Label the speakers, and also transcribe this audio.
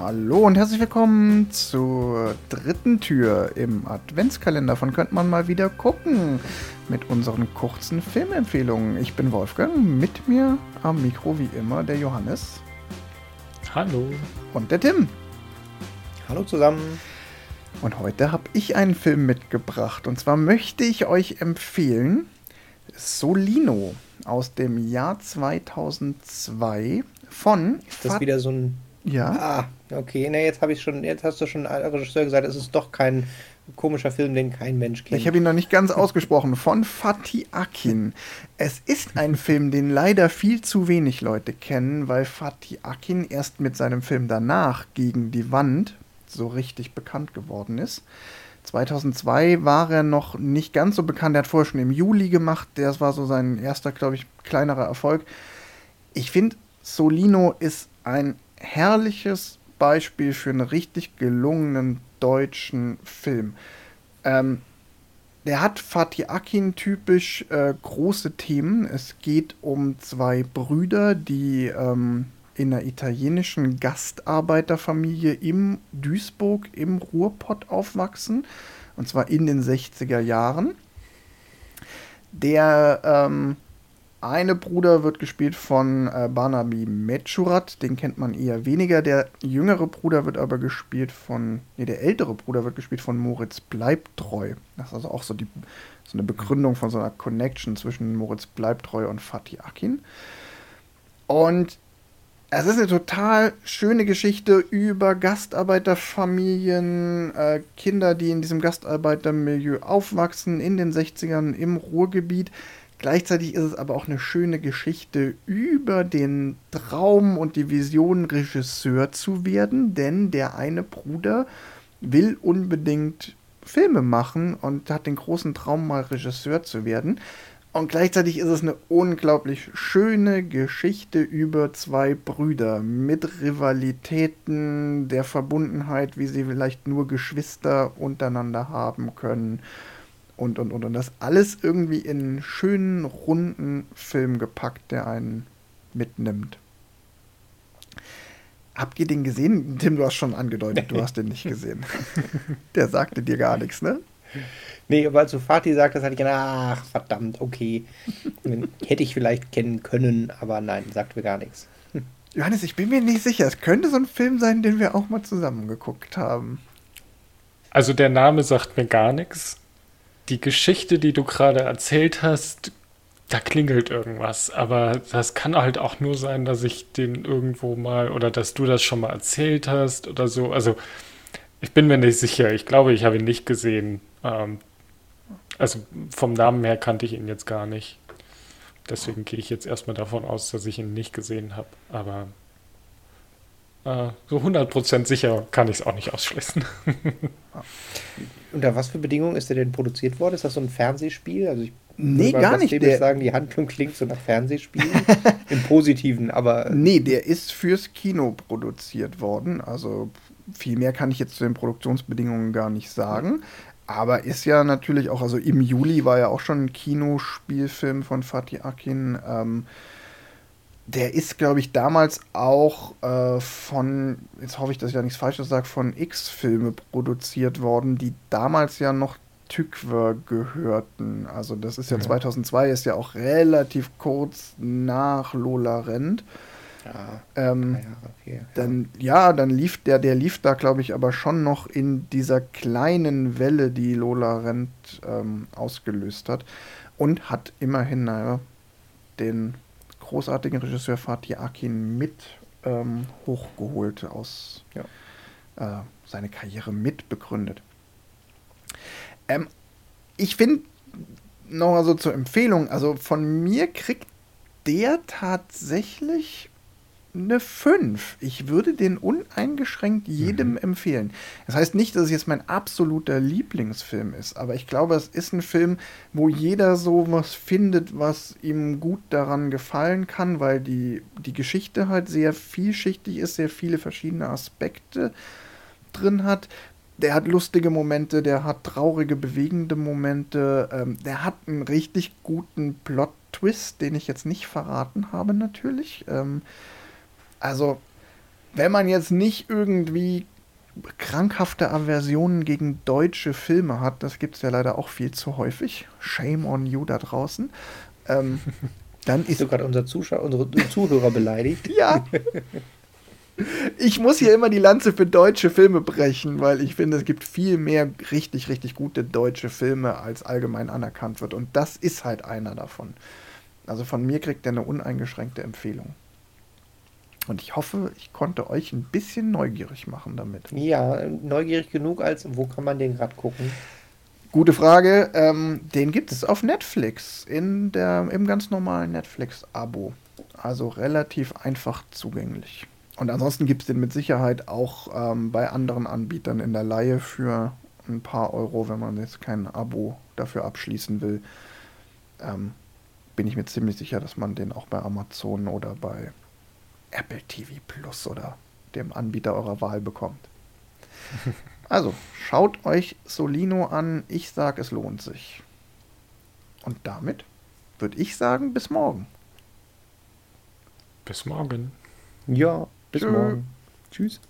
Speaker 1: Hallo und herzlich willkommen zur dritten Tür im Adventskalender von Könnte man mal wieder gucken mit unseren kurzen Filmempfehlungen. Ich bin Wolfgang, mit mir am Mikro wie immer der Johannes.
Speaker 2: Hallo.
Speaker 1: Und der Tim.
Speaker 3: Hallo zusammen.
Speaker 1: Und heute habe ich einen Film mitgebracht. Und zwar möchte ich euch empfehlen Solino aus dem Jahr 2002 von.
Speaker 3: Ist das wieder so ein.
Speaker 1: Ja.
Speaker 3: Ah, okay. Ne, jetzt habe ich schon. Jetzt hast du schon Regisseur gesagt, es ist doch kein komischer Film, den kein Mensch kennt.
Speaker 1: Ich habe ihn noch nicht ganz ausgesprochen. Von Fatih Akin. Es ist ein Film, den leider viel zu wenig Leute kennen, weil Fatih Akin erst mit seinem Film danach gegen die Wand so richtig bekannt geworden ist. 2002 war er noch nicht ganz so bekannt. Er hat vorher schon im Juli gemacht. Das war so sein erster, glaube ich, kleinerer Erfolg. Ich finde, Solino ist ein herrliches Beispiel für einen richtig gelungenen deutschen Film. Ähm, der hat Fatih Akin typisch äh, große Themen. Es geht um zwei Brüder, die ähm, in einer italienischen Gastarbeiterfamilie im Duisburg im Ruhrpott aufwachsen. Und zwar in den 60er Jahren. Der ähm, eine Bruder wird gespielt von äh, Barnaby Metschurat, den kennt man eher weniger. Der jüngere Bruder wird aber gespielt von, nee, der ältere Bruder wird gespielt von Moritz Bleibtreu. Das ist also auch so, die, so eine Begründung von so einer Connection zwischen Moritz Bleibtreu und Fatih Akin. Und es ist eine total schöne Geschichte über Gastarbeiterfamilien, äh, Kinder, die in diesem Gastarbeitermilieu aufwachsen, in den 60ern im Ruhrgebiet. Gleichzeitig ist es aber auch eine schöne Geschichte über den Traum und die Vision, Regisseur zu werden, denn der eine Bruder will unbedingt Filme machen und hat den großen Traum, mal Regisseur zu werden. Und gleichzeitig ist es eine unglaublich schöne Geschichte über zwei Brüder mit Rivalitäten, der Verbundenheit, wie sie vielleicht nur Geschwister untereinander haben können. Und, und, und. Und das alles irgendwie in einen schönen, runden Film gepackt, der einen mitnimmt. Habt ihr den gesehen? Tim, du hast schon angedeutet, du hast den nicht gesehen. der sagte dir gar nichts, ne?
Speaker 3: Nee, aber als du Fatih sagtest, hatte ich gedacht, ach, verdammt, okay. Hätte ich vielleicht kennen können, aber nein, sagt mir gar nichts.
Speaker 1: Johannes, ich bin mir nicht sicher. Es könnte so ein Film sein, den wir auch mal zusammen geguckt haben.
Speaker 2: Also der Name sagt mir gar nichts. Die Geschichte, die du gerade erzählt hast, da klingelt irgendwas. Aber das kann halt auch nur sein, dass ich den irgendwo mal oder dass du das schon mal erzählt hast oder so. Also ich bin mir nicht sicher. Ich glaube, ich habe ihn nicht gesehen. Ähm, also vom Namen her kannte ich ihn jetzt gar nicht. Deswegen gehe ich jetzt erstmal davon aus, dass ich ihn nicht gesehen habe. Aber äh, so 100% sicher kann ich es auch nicht ausschließen.
Speaker 3: Unter was für Bedingungen ist der denn produziert worden? Ist das so ein Fernsehspiel? Also ich
Speaker 1: nee, gar nicht.
Speaker 3: Ich sagen, die Handlung klingt so nach Fernsehspiel. Im Positiven, aber.
Speaker 1: Nee, der ist fürs Kino produziert worden. Also viel mehr kann ich jetzt zu den Produktionsbedingungen gar nicht sagen. Aber ist ja natürlich auch, also im Juli war ja auch schon ein Kinospielfilm von Fatih Akin. Ähm, der ist, glaube ich, damals auch äh, von, jetzt hoffe ich, dass ich da nichts Falsches sage, von X-Filme produziert worden, die damals ja noch Tykwer gehörten. Also das ist ja, ja 2002, ist ja auch relativ kurz nach Lola Rent. Ja, ähm, ja, okay, dann, ja, dann lief der, der lief da, glaube ich, aber schon noch in dieser kleinen Welle, die Lola Rent ähm, ausgelöst hat. Und hat immerhin naja, den großartigen Regisseur Fatih Akin mit ähm, hochgeholt aus ja. äh, seine Karriere mitbegründet. Ähm, ich finde noch mal so zur Empfehlung, also von mir kriegt der tatsächlich eine 5. Ich würde den uneingeschränkt jedem mhm. empfehlen. Das heißt nicht, dass es jetzt mein absoluter Lieblingsfilm ist, aber ich glaube, es ist ein Film, wo jeder so was findet, was ihm gut daran gefallen kann, weil die, die Geschichte halt sehr vielschichtig ist, sehr viele verschiedene Aspekte drin hat. Der hat lustige Momente, der hat traurige, bewegende Momente, ähm, der hat einen richtig guten Plot-Twist, den ich jetzt nicht verraten habe, natürlich. Ähm, also, wenn man jetzt nicht irgendwie krankhafte Aversionen gegen deutsche Filme hat, das gibt es ja leider auch viel zu häufig. Shame on you da draußen. Ähm, dann ist.
Speaker 3: Du gerade unser Zuschauer, unsere Zuhörer beleidigt?
Speaker 1: ja. Ich muss hier immer die Lanze für deutsche Filme brechen, weil ich finde, es gibt viel mehr richtig, richtig gute deutsche Filme, als allgemein anerkannt wird. Und das ist halt einer davon. Also von mir kriegt er eine uneingeschränkte Empfehlung. Und ich hoffe, ich konnte euch ein bisschen neugierig machen damit.
Speaker 3: Ja, neugierig genug, als wo kann man den gerade gucken?
Speaker 1: Gute Frage. Ähm, den gibt es auf Netflix, in der, im ganz normalen Netflix-Abo. Also relativ einfach zugänglich. Und ansonsten gibt es den mit Sicherheit auch ähm, bei anderen Anbietern in der Laie für ein paar Euro, wenn man jetzt kein Abo dafür abschließen will. Ähm, bin ich mir ziemlich sicher, dass man den auch bei Amazon oder bei Apple TV Plus oder dem Anbieter eurer Wahl bekommt. Also, schaut euch Solino an. Ich sage, es lohnt sich. Und damit würde ich sagen, bis morgen.
Speaker 2: Bis morgen.
Speaker 3: Ja, bis
Speaker 1: Tschö.
Speaker 3: morgen. Tschüss.